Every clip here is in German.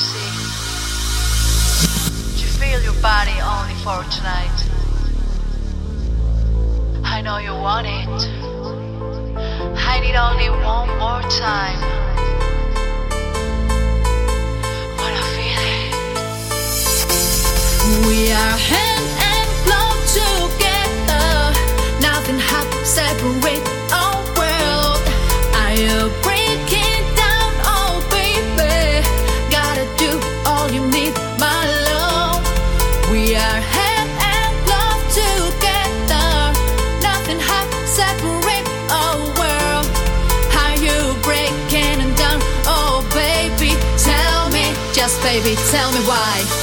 see. Feel your body only for tonight. I know you want it. I need only one more time. Feel it. We are hand and glove together. Nothing separate. baby, tell me why.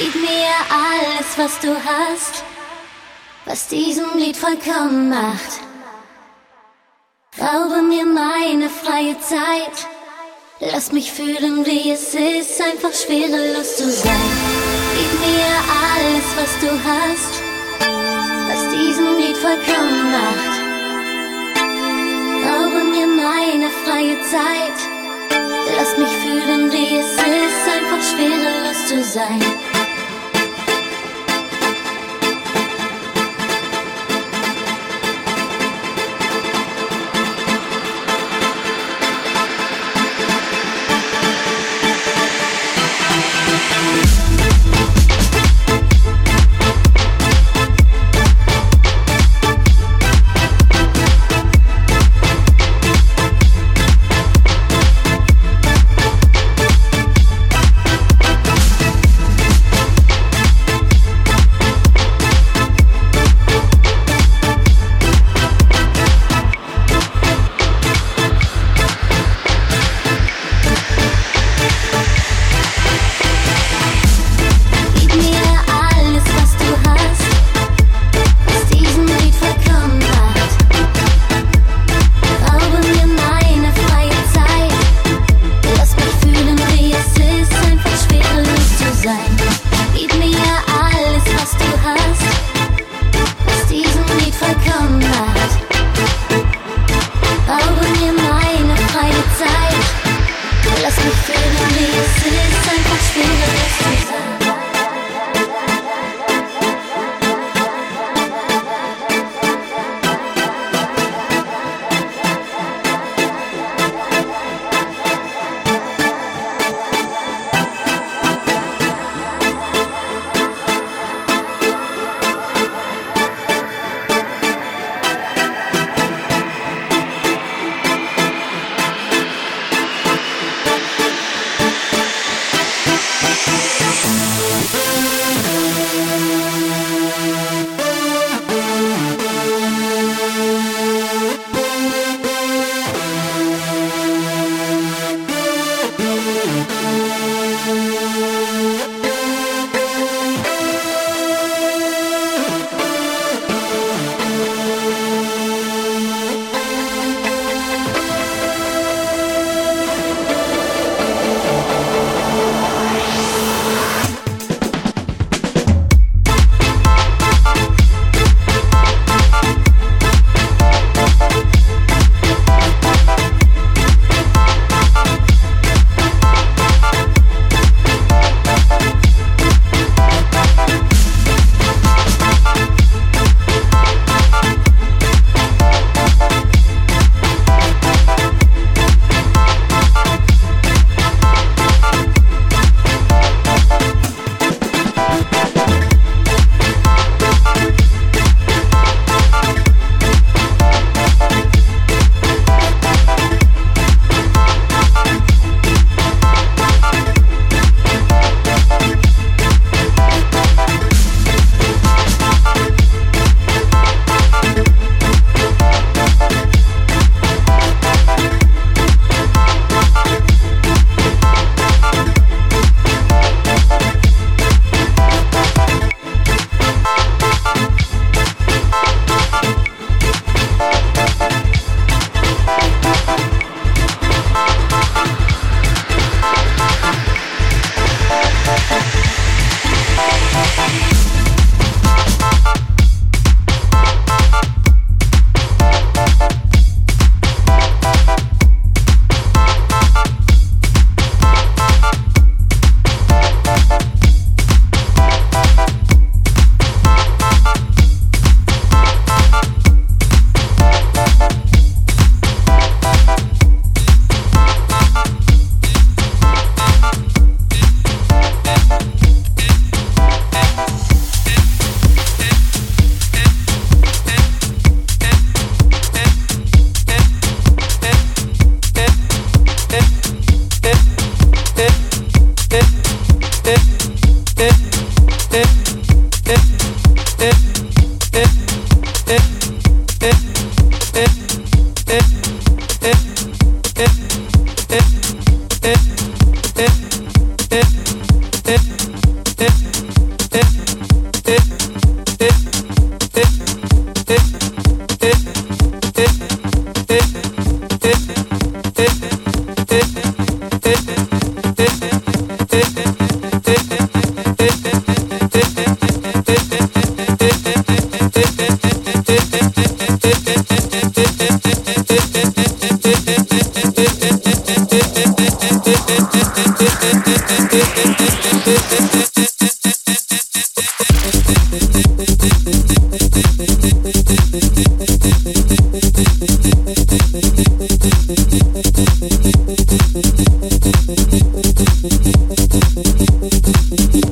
Gib mir alles, was du hast, was diesem Lied vollkommen macht. Raube mir meine freie Zeit. Lass mich fühlen, wie es ist, einfach schwerelos zu sein. Gib mir alles, was du hast, was diesem Lied vollkommen macht. Raube mir meine freie Zeit. Lass mich fühlen, wie es ist, einfach schwerelos zu sein. Thank you.